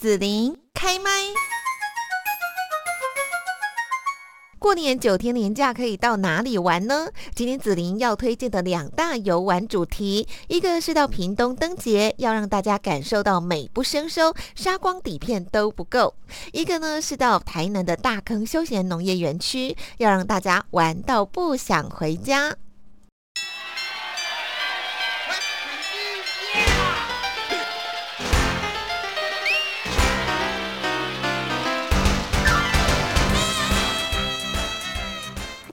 紫琳开麦。过年九天年假可以到哪里玩呢？今天紫琳要推荐的两大游玩主题，一个是到屏东灯节，要让大家感受到美不胜收，杀光底片都不够；一个呢是到台南的大坑休闲农业园区，要让大家玩到不想回家。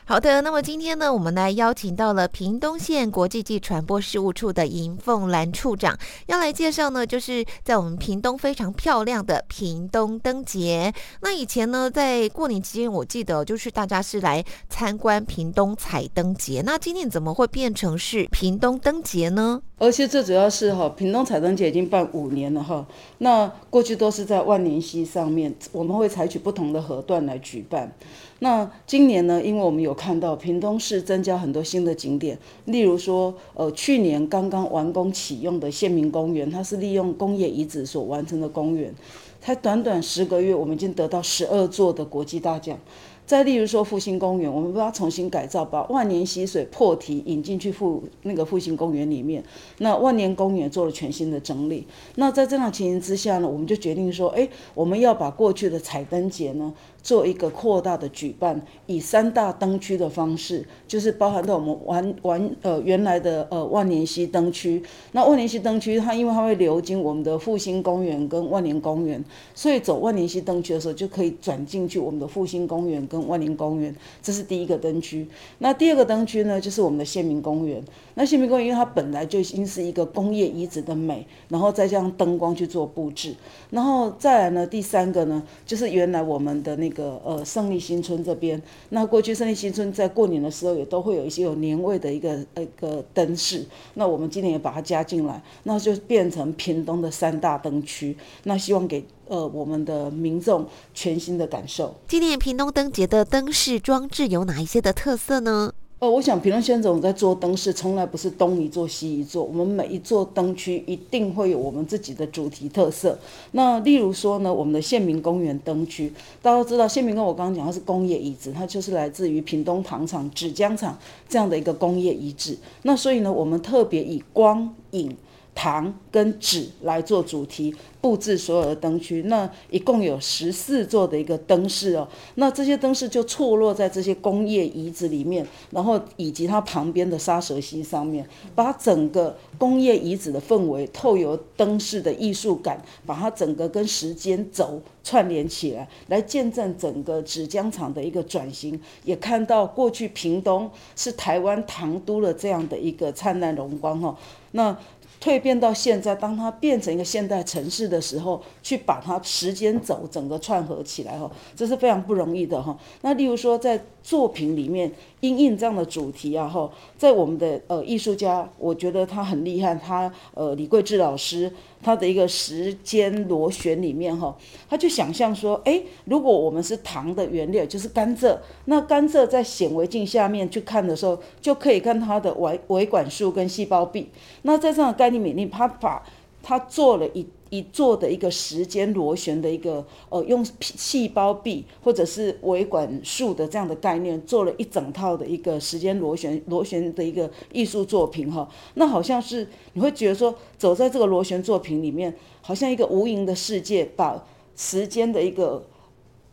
好的，那么今天呢，我们来邀请到了屏东县国际际传播事务处的尹凤兰处长，要来介绍呢，就是在我们屏东非常漂亮的屏东灯节。那以前呢，在过年期间，我记得就是大家是来参观屏东彩灯节。那今年怎么会变成是屏东灯节呢？而且最主要是哈，屏东彩灯节已经办五年了哈。那过去都是在万年溪上面，我们会采取不同的河段来举办。那今年呢？因为我们有看到屏东市增加很多新的景点，例如说，呃，去年刚刚完工启用的县民公园，它是利用工业遗址所完成的公园，才短短十个月，我们已经得到十二座的国际大奖。再例如说复兴公园，我们把它重新改造，把万年溪水破堤引进去复那个复兴公园里面，那万年公园做了全新的整理。那在这样情形之下呢，我们就决定说，哎，我们要把过去的彩灯节呢。做一个扩大的举办，以三大灯区的方式，就是包含到我们完完呃原来的呃万年溪灯区。那万年溪灯区它因为它会流经我们的复兴公园跟万年公园，所以走万年溪灯区的时候就可以转进去我们的复兴公园跟万年公园，这是第一个灯区。那第二个灯区呢，就是我们的县民公园。那县民公园因为它本来就已经是一个工业遗址的美，然后再加上灯光去做布置，然后再来呢第三个呢，就是原来我们的那个。个呃胜利新村这边，那过去胜利新村在过年的时候也都会有一些有年味的一个一个灯饰，那我们今年也把它加进来，那就变成屏东的三大灯区，那希望给呃我们的民众全新的感受。今年屏东灯节的灯饰装置有哪一些的特色呢？哦，我想平东先总在做灯饰，从来不是东一座西一座。我们每一座灯区一定会有我们自己的主题特色。那例如说呢，我们的县民公园灯区，大家都知道，县民公园我刚刚讲它是工业遗址，它就是来自于屏东糖厂、纸浆厂这样的一个工业遗址。那所以呢，我们特别以光影。糖跟纸来做主题布置所有的灯区，那一共有十四座的一个灯饰哦。那这些灯饰就错落在这些工业遗址里面，然后以及它旁边的沙蛇溪上面，把整个工业遗址的氛围透由灯饰的艺术感，把它整个跟时间轴串联起来，来见证整个纸浆厂的一个转型，也看到过去屏东是台湾糖都的这样的一个灿烂荣光哦。那蜕变到现在，当它变成一个现代城市的时候，去把它时间轴整个串合起来哈，这是非常不容易的哈。那例如说在作品里面。因应这样的主题啊，哈，在我们的呃艺术家，我觉得他很厉害。他呃李桂志老师，他的一个时间螺旋里面哈，他就想象说，哎，如果我们是糖的原料，就是甘蔗，那甘蔗在显微镜下面去看的时候，就可以看它的维维管束跟细胞壁。那在这样的概念里面，他把他做了一。一做的一个时间螺旋的一个呃，用细胞壁或者是维管束的这样的概念，做了一整套的一个时间螺旋螺旋的一个艺术作品哈。那好像是你会觉得说，走在这个螺旋作品里面，好像一个无垠的世界，把时间的一个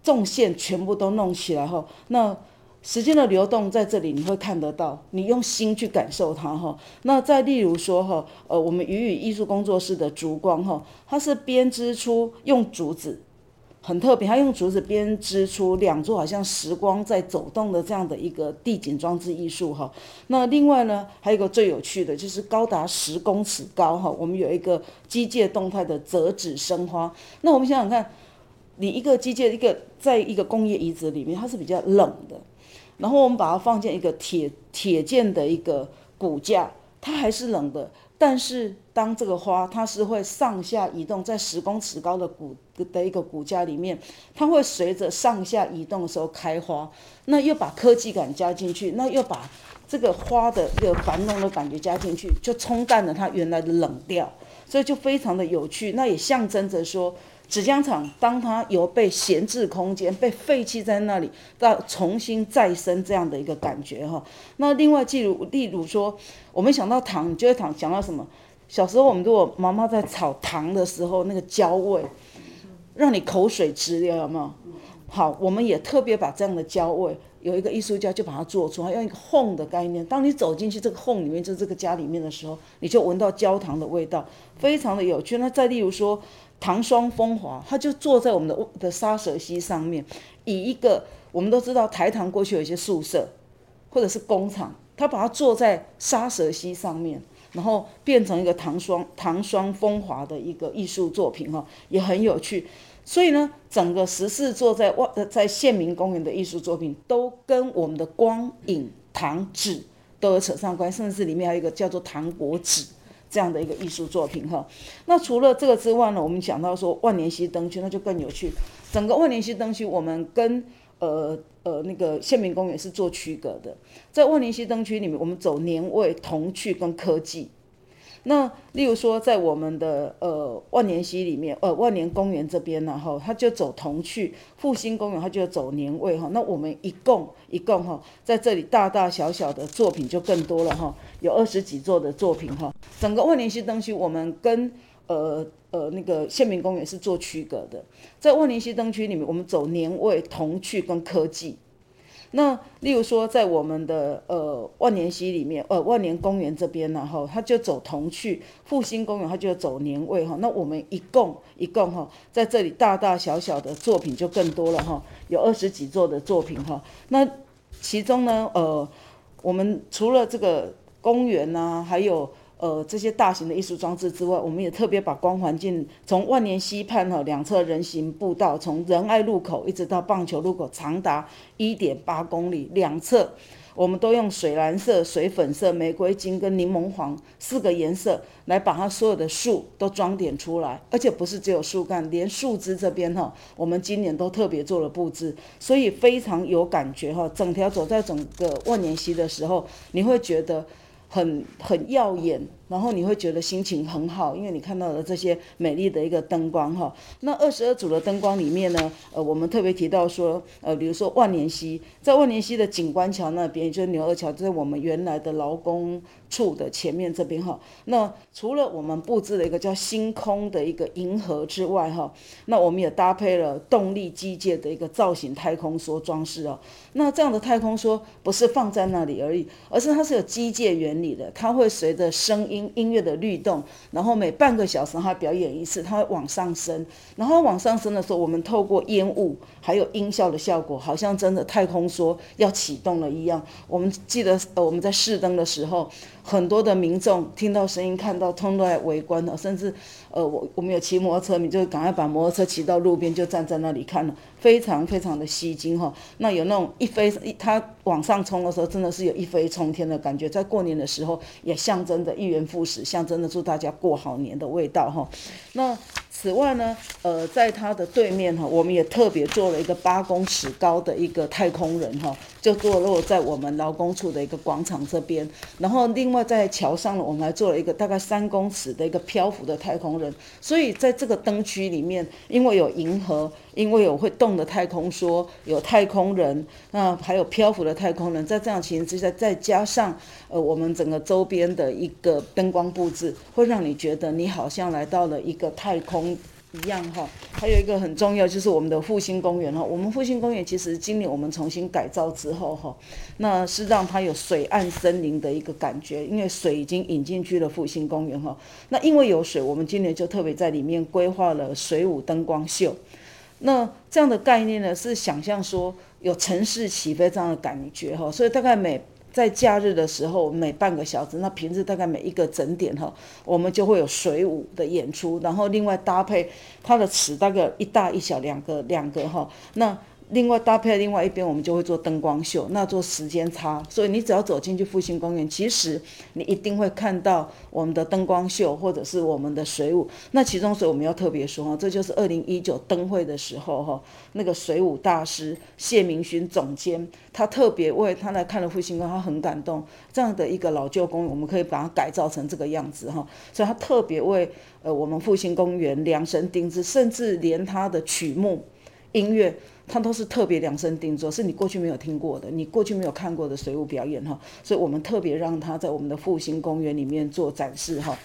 纵线全部都弄起来哈。那时间的流动在这里，你会看得到，你用心去感受它哈。那再例如说哈，呃，我们鱼语艺术工作室的烛光哈，它是编织出用竹子，很特别，它用竹子编织出两座好像时光在走动的这样的一个地景装置艺术哈。那另外呢，还有一个最有趣的就是高达十公尺高哈，我们有一个机械动态的折纸生花。那我们想想看，你一个机械一个在一个工业遗址里面，它是比较冷的。然后我们把它放进一个铁铁件的一个骨架，它还是冷的。但是当这个花它是会上下移动，在十公尺高的骨的一个骨架里面，它会随着上下移动的时候开花。那又把科技感加进去，那又把这个花的一个繁荣的感觉加进去，就冲淡了它原来的冷调，所以就非常的有趣。那也象征着说。纸浆厂当它有被闲置空间、被废弃在那里，到重新再生这样的一个感觉哈。那另外，例如例如说，我们想到糖，你就会糖想到什么？小时候我们如果妈妈在炒糖的时候，那个焦味，让你口水直流，有没有？好，我们也特别把这样的焦味。有一个艺术家就把它做出来，用一个烘的概念。当你走进去这个烘里面，就是这个家里面的时候，你就闻到焦糖的味道，非常的有趣。那再例如说，糖霜风华，它就坐在我们的的沙蛇溪上面，以一个我们都知道台糖过去有一些宿舍或者是工厂，它把它坐在沙蛇溪上面，然后变成一个糖霜糖霜风华的一个艺术作品哈，也很有趣。所以呢，整个十四座在外在县民公园的艺术作品，都跟我们的光影糖纸都有扯上关系，甚至里面还有一个叫做糖果纸这样的一个艺术作品哈。那除了这个之外呢，我们讲到说万年溪灯区，那就更有趣。整个万年溪灯区，我们跟呃呃那个县民公园是做区隔的。在万年溪灯区里面，我们走年味、童趣跟科技。那例如说，在我们的呃万年溪里面，呃万年公园这边呢，哈，它就走童趣；复兴公园它就走年味，哈。那我们一共一共哈，在这里大大小小的作品就更多了，哈，有二十几座的作品，哈。整个万年溪灯区，我们跟呃呃那个县民公园是做区隔的，在万年溪灯区里面，我们走年味、童趣跟科技。那例如说，在我们的呃万年溪里面，呃万年公园这边呢，哈，它就走童趣；复兴公园它就走年味，哈。那我们一共一共哈，在这里大大小小的作品就更多了，哈，有二十几座的作品，哈。那其中呢，呃，我们除了这个公园呐，还有。呃，这些大型的艺术装置之外，我们也特别把光环境从万年溪畔哈两侧人行步道，从仁爱路口一直到棒球路口，长达一点八公里，两侧我们都用水蓝色、水粉色、玫瑰金跟柠檬黄四个颜色来把它所有的树都装点出来，而且不是只有树干，连树枝这边哈，我们今年都特别做了布置，所以非常有感觉哈。整条走在整个万年溪的时候，你会觉得很很耀眼。然后你会觉得心情很好，因为你看到了这些美丽的一个灯光哈。那二十二组的灯光里面呢，呃，我们特别提到说，呃，比如说万年溪，在万年溪的景观桥那边，也就是牛二桥，就在我们原来的劳工处的前面这边哈。那除了我们布置了一个叫星空的一个银河之外哈，那我们也搭配了动力机械的一个造型太空梭装饰哦。那这样的太空梭不是放在那里而已，而是它是有机械原理的，它会随着声音。音音乐的律动，然后每半个小时它表演一次，它会往上升，然后往上升的时候，我们透过烟雾还有音效的效果，好像真的太空说要启动了一样。我们记得我们在试灯的时候，很多的民众听到声音、看到，通都在围观了，甚至呃我我们有骑摩托车，你就赶快把摩托车骑到路边，就站在那里看了。非常非常的吸睛哈，那有那种一飞一它往上冲的时候，真的是有一飞冲天的感觉。在过年的时候，也象征着一元复始，象征着祝大家过好年的味道哈。那此外呢，呃，在它的对面哈，我们也特别做了一个八公尺高的一个太空人哈，就坐落在我们劳工处的一个广场这边。然后另外在桥上呢，我们还做了一个大概三公尺的一个漂浮的太空人。所以在这个灯区里面，因为有银河。因为有会动的太空梭，有太空人，那还有漂浮的太空人，在这样情形之下，再加上呃我们整个周边的一个灯光布置，会让你觉得你好像来到了一个太空一样哈。还有一个很重要就是我们的复兴公园哈，我们复兴公园其实今年我们重新改造之后哈，那是让它有水岸森林的一个感觉，因为水已经引进去了复兴公园哈。那因为有水，我们今年就特别在里面规划了水舞灯光秀。那这样的概念呢，是想象说有城市起飞这样的感觉哈，所以大概每在假日的时候，每半个小时，那平日大概每一个整点哈，我们就会有水舞的演出，然后另外搭配它的词大概一大一小两个两个哈，那另外搭配另外一边，我们就会做灯光秀，那做时间差，所以你只要走进去复兴公园，其实你一定会看到我们的灯光秀或者是我们的水舞。那其中所以我们要特别说哈，这就是二零一九灯会的时候哈，那个水舞大师谢明勋总监，他特别为他来看了复兴公园，他很感动，这样的一个老旧公园，我们可以把它改造成这个样子哈，所以他特别为呃我们复兴公园量身定制，甚至连他的曲目音乐。它都是特别量身定做，是你过去没有听过的，你过去没有看过的水舞表演哈，所以我们特别让他在我们的复兴公园里面做展示哈。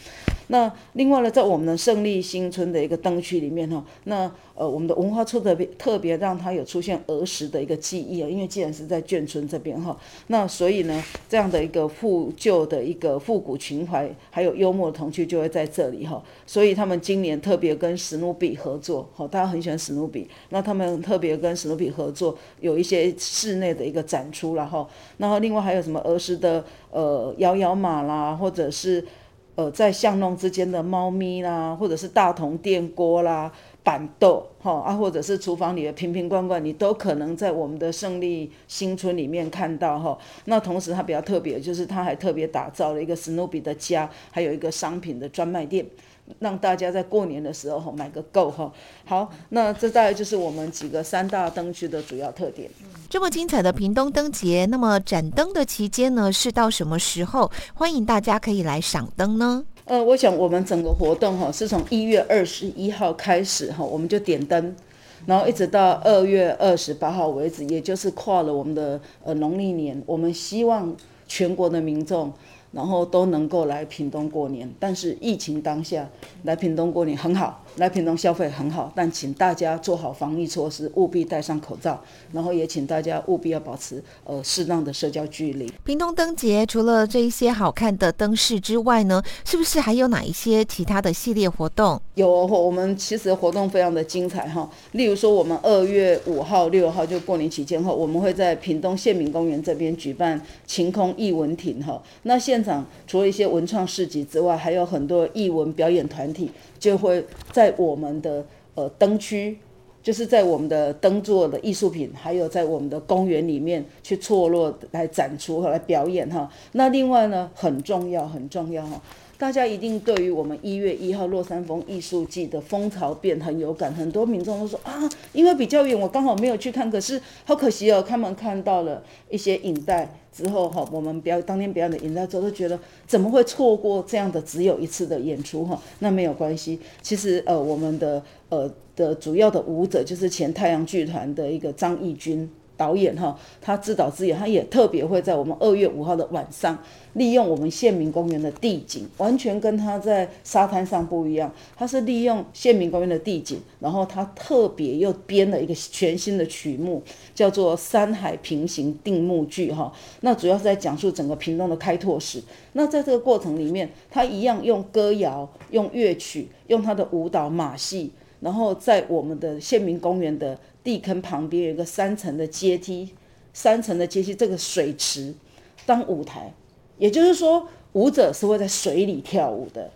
那另外呢，在我们的胜利新村的一个灯区里面哈，那呃我们的文化处特别特别让它有出现儿时的一个记忆啊，因为既然是在眷村这边哈，那所以呢这样的一个复旧的一个复古情怀，还有幽默的童趣就会在这里哈。所以他们今年特别跟史努比合作，哈，大家很喜欢史努比，那他们特别跟史努比合作，有一些室内的一个展出然后，然后另外还有什么儿时的呃摇摇马啦，或者是。呃，在巷弄之间的猫咪啦，或者是大铜电锅啦、板豆哈啊，或者是厨房里的瓶瓶罐罐，你都可能在我们的胜利新村里面看到哈。那同时它比较特别，就是它还特别打造了一个史努比的家，还有一个商品的专卖店。让大家在过年的时候买个够哈。好，那这大概就是我们几个三大灯区的主要特点。这么精彩的屏东灯节，那么展灯的期间呢，是到什么时候？欢迎大家可以来赏灯呢？呃，我想我们整个活动哈，是从一月二十一号开始哈，我们就点灯，然后一直到二月二十八号为止，也就是跨了我们的呃农历年。我们希望全国的民众。然后都能够来屏东过年，但是疫情当下来屏东过年很好，来屏东消费很好，但请大家做好防疫措施，务必戴上口罩，然后也请大家务必要保持呃适当的社交距离。屏东灯节除了这一些好看的灯饰之外呢，是不是还有哪一些其他的系列活动？有，我们其实活动非常的精彩哈，例如说我们二月五号、六号就过年期间后，我们会在屏东县民公园这边举办晴空艺文亭哈，那现现场除了一些文创市集之外，还有很多艺文表演团体就会在在我们的呃灯区，就是在我们的灯座的艺术品，还有在我们的公园里面去错落来展出和来表演哈。那另外呢，很重要很重要哈。大家一定对于我们一月一号落山风艺术季的风潮变很有感，很多民众都说啊，因为比较远，我刚好没有去看，可是好可惜哦，他们看到了一些影带之后哈，我们表当天表演的影带之后，都觉得怎么会错过这样的只有一次的演出哈？那没有关系，其实呃，我们的呃的主要的舞者就是前太阳剧团的一个张义军。导演哈，他自导自演，他也特别会在我们二月五号的晚上，利用我们县民公园的地景，完全跟他在沙滩上不一样。他是利用县民公园的地景，然后他特别又编了一个全新的曲目，叫做《山海平行定目剧》哈。那主要是在讲述整个屏东的开拓史。那在这个过程里面，他一样用歌谣、用乐曲、用他的舞蹈马戏，然后在我们的县民公园的。地坑旁边有一个三层的阶梯，三层的阶梯，这个水池当舞台，也就是说舞者是会在水里跳舞的。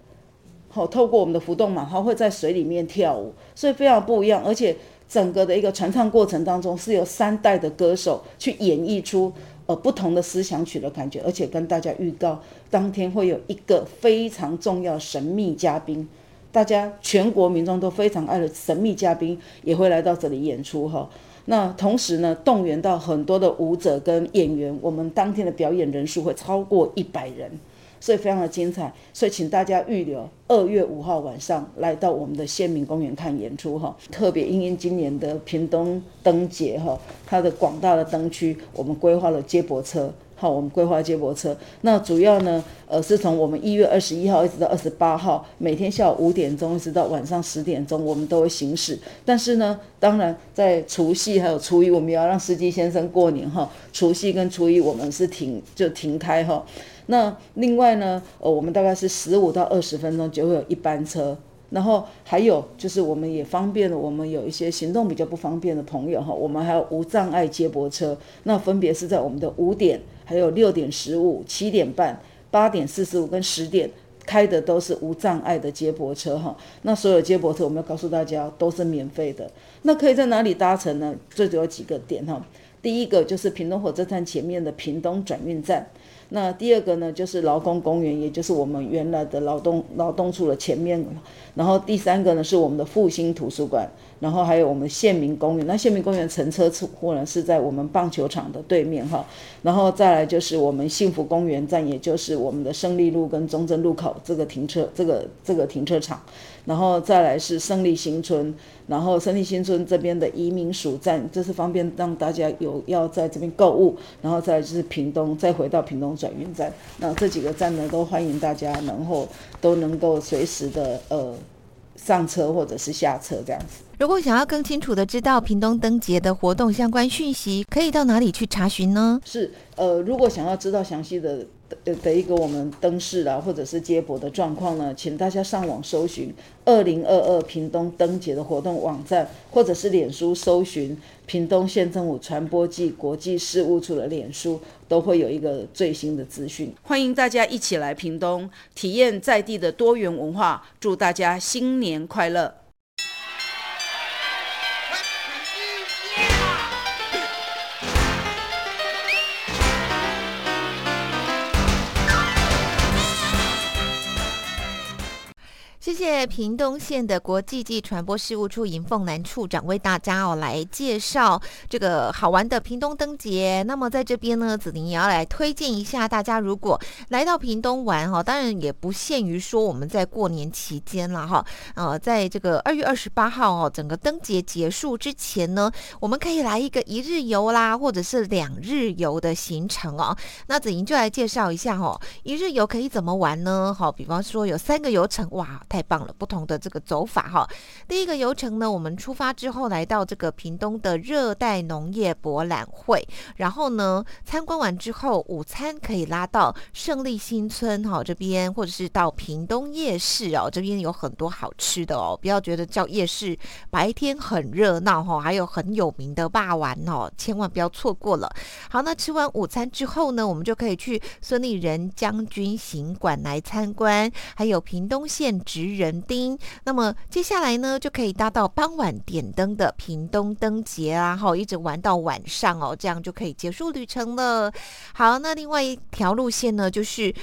好，透过我们的浮动马，他会在水里面跳舞，所以非常不一样。而且整个的一个传唱过程当中，是由三代的歌手去演绎出呃不同的思想曲的感觉，而且跟大家预告，当天会有一个非常重要神秘嘉宾。大家全国民众都非常爱的神秘嘉宾也会来到这里演出哈。那同时呢，动员到很多的舞者跟演员，我们当天的表演人数会超过一百人，所以非常的精彩。所以请大家预留二月五号晚上来到我们的县民公园看演出哈。特别因应今年的屏东灯节哈，它的广大的灯区，我们规划了接驳车。好，我们规划接驳车，那主要呢，呃，是从我们一月二十一号一直到二十八号，每天下午五点钟一直到晚上十点钟，我们都会行驶。但是呢，当然在除夕还有初一，我们要让司机先生过年哈。除夕跟初一我们是停就停开哈。那另外呢，呃，我们大概是十五到二十分钟就会有一班车。然后还有就是，我们也方便了我们有一些行动比较不方便的朋友哈，我们还有无障碍接驳车，那分别是在我们的五点、还有六点十五、七点半、八点四十五跟十点开的都是无障碍的接驳车哈。那所有接驳车我们要告诉大家都是免费的。那可以在哪里搭乘呢？最主要几个点哈。第一个就是屏东火车站前面的屏东转运站。那第二个呢，就是劳工公园，也就是我们原来的劳动劳动处的前面。然后第三个呢，是我们的复兴图书馆。然后还有我们县民公园。那县民公园乘车处或者是在我们棒球场的对面哈。然后再来就是我们幸福公园站，也就是我们的胜利路跟中正路口这个停车这个这个停车场。然后再来是胜利新村。然后胜利新村这边的移民署站，这是方便让大家有要在这边购物。然后再就是屏东，再回到屏东转运站。那这几个站呢，都欢迎大家能够都能够随时的呃上车或者是下车这样子。如果想要更清楚的知道屏东灯节的活动相关讯息，可以到哪里去查询呢？是呃，如果想要知道详细的。的的一个我们灯饰啦，或者是接驳的状况呢，请大家上网搜寻二零二二屏东灯节的活动网站，或者是脸书搜寻屏东县政府传播暨国际事务处的脸书，都会有一个最新的资讯。欢迎大家一起来屏东体验在地的多元文化，祝大家新年快乐！谢谢屏东县的国际暨传播事务处尹凤兰处长为大家哦来介绍这个好玩的屏东灯节。那么在这边呢，子宁也要来推荐一下大家，如果来到屏东玩哈，当然也不限于说我们在过年期间了哈。呃，在这个二月二十八号哦，整个灯节结束之前呢，我们可以来一个一日游啦，或者是两日游的行程哦。那子宁就来介绍一下哦，一日游可以怎么玩呢？好，比方说有三个游程，哇，太。棒了，不同的这个走法哈。第一个游程呢，我们出发之后来到这个屏东的热带农业博览会，然后呢参观完之后，午餐可以拉到胜利新村哈这边，或者是到屏东夜市哦，这边有很多好吃的哦。不要觉得叫夜市白天很热闹哈，还有很有名的霸丸哦，千万不要错过了。好，那吃完午餐之后呢，我们就可以去孙立人将军行馆来参观，还有屏东县人丁，那么接下来呢，就可以搭到傍晚点灯的屏东灯节啊，哈，一直玩到晚上哦，这样就可以结束旅程了。好，那另外一条路线呢，就是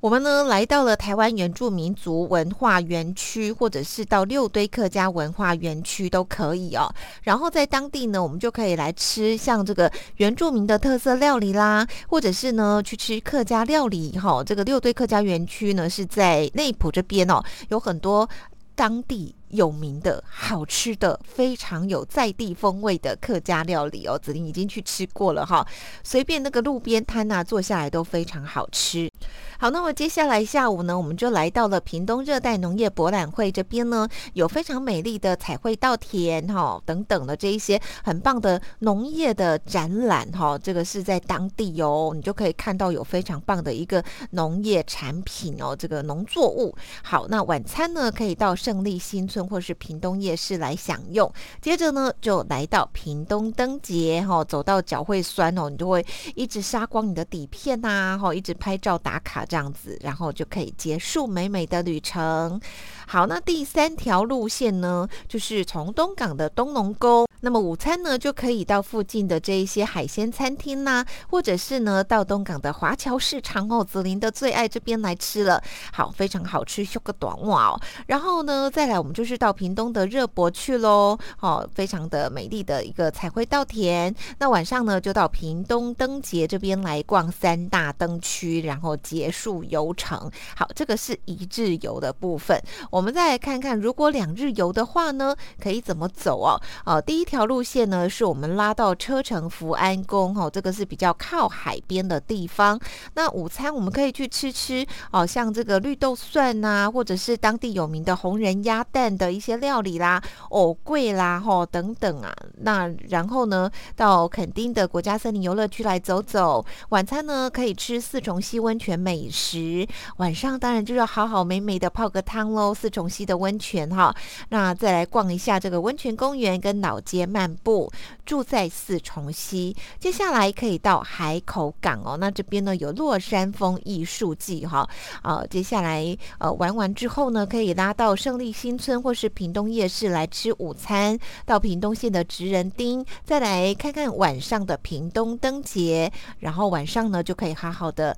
我们呢来到了台湾原住民族文化园区，或者是到六堆客家文化园区都可以哦。然后在当地呢，我们就可以来吃像这个原住民的特色料理啦，或者是呢去吃客家料理哈。这个六堆客家园区呢是在内埔这边哦，有很多当地。有名的好吃的非常有在地风味的客家料理哦，子玲已经去吃过了哈，随便那个路边摊呐，坐下来都非常好吃。好，那么接下来下午呢，我们就来到了屏东热带农业博览会这边呢，有非常美丽的彩绘稻田哈等等的这一些很棒的农业的展览哈，这个是在当地哦，你就可以看到有非常棒的一个农业产品哦，这个农作物。好，那晚餐呢可以到胜利新村。或是屏东夜市来享用，接着呢就来到屏东灯节哈，走到脚会酸哦，你就会一直杀光你的底片呐，哈，一直拍照打卡这样子，然后就可以结束美美的旅程。好，那第三条路线呢，就是从东港的东龙沟。那么午餐呢，就可以到附近的这一些海鲜餐厅啦，或者是呢到东港的华侨市场哦，子林的最爱这边来吃了，好，非常好吃，修个短袜哦。然后呢，再来我们就是到屏东的热博去喽，哦，非常的美丽的一个彩绘稻田。那晚上呢，就到屏东灯节这边来逛三大灯区，然后结束游程。好，这个是一日游的部分。我们再来看看，如果两日游的话呢，可以怎么走哦？哦，第一条。条路线呢，是我们拉到车城福安宫哦，这个是比较靠海边的地方。那午餐我们可以去吃吃哦，像这个绿豆蒜呐，或者是当地有名的红人鸭蛋的一些料理啦、藕桂啦、吼等等啊。那然后呢，到垦丁的国家森林游乐区来走走。晚餐呢，可以吃四重溪温泉美食。晚上当然就要好好美美的泡个汤喽，四重溪的温泉哈。那再来逛一下这个温泉公园跟老街漫步。住在四重溪，接下来可以到海口港哦。那这边呢有落山风艺术季哈。啊，接下来呃玩完之后呢，可以拉到胜利新村或是屏东夜市来吃午餐。到屏东县的职人町，再来看看晚上的屏东灯节。然后晚上呢就可以好好的。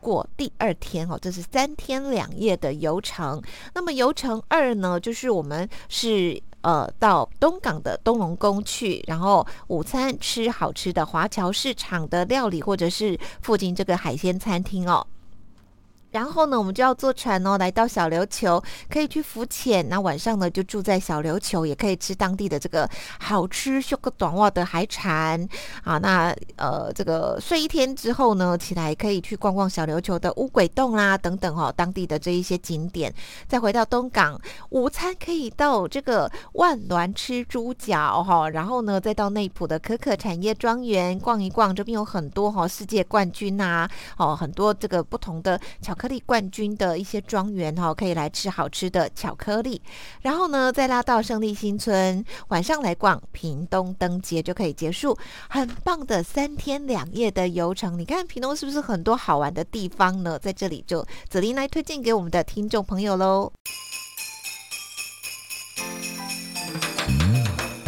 过第二天哦，这是三天两夜的游程。那么游程二呢，就是我们是呃到东港的东龙宫去，然后午餐吃好吃的华侨市场的料理，或者是附近这个海鲜餐厅哦。然后呢，我们就要坐船哦，来到小琉球，可以去浮潜。那晚上呢，就住在小琉球，也可以吃当地的这个好吃、修个短袜的海产啊。那呃，这个睡一天之后呢，起来可以去逛逛小琉球的乌鬼洞啦，等等哦，当地的这一些景点。再回到东港，午餐可以到这个万峦吃猪脚哈，然后呢，再到内埔的可可产业庄园逛一逛，这边有很多哈世界冠军呐，哦，很多这个不同的巧。巧克力冠军的一些庄园哈，可以来吃好吃的巧克力，然后呢，再拉到胜利新村，晚上来逛屏东灯节就可以结束，很棒的三天两夜的游程。你看屏东是不是很多好玩的地方呢？在这里就子琳来推荐给我们的听众朋友喽。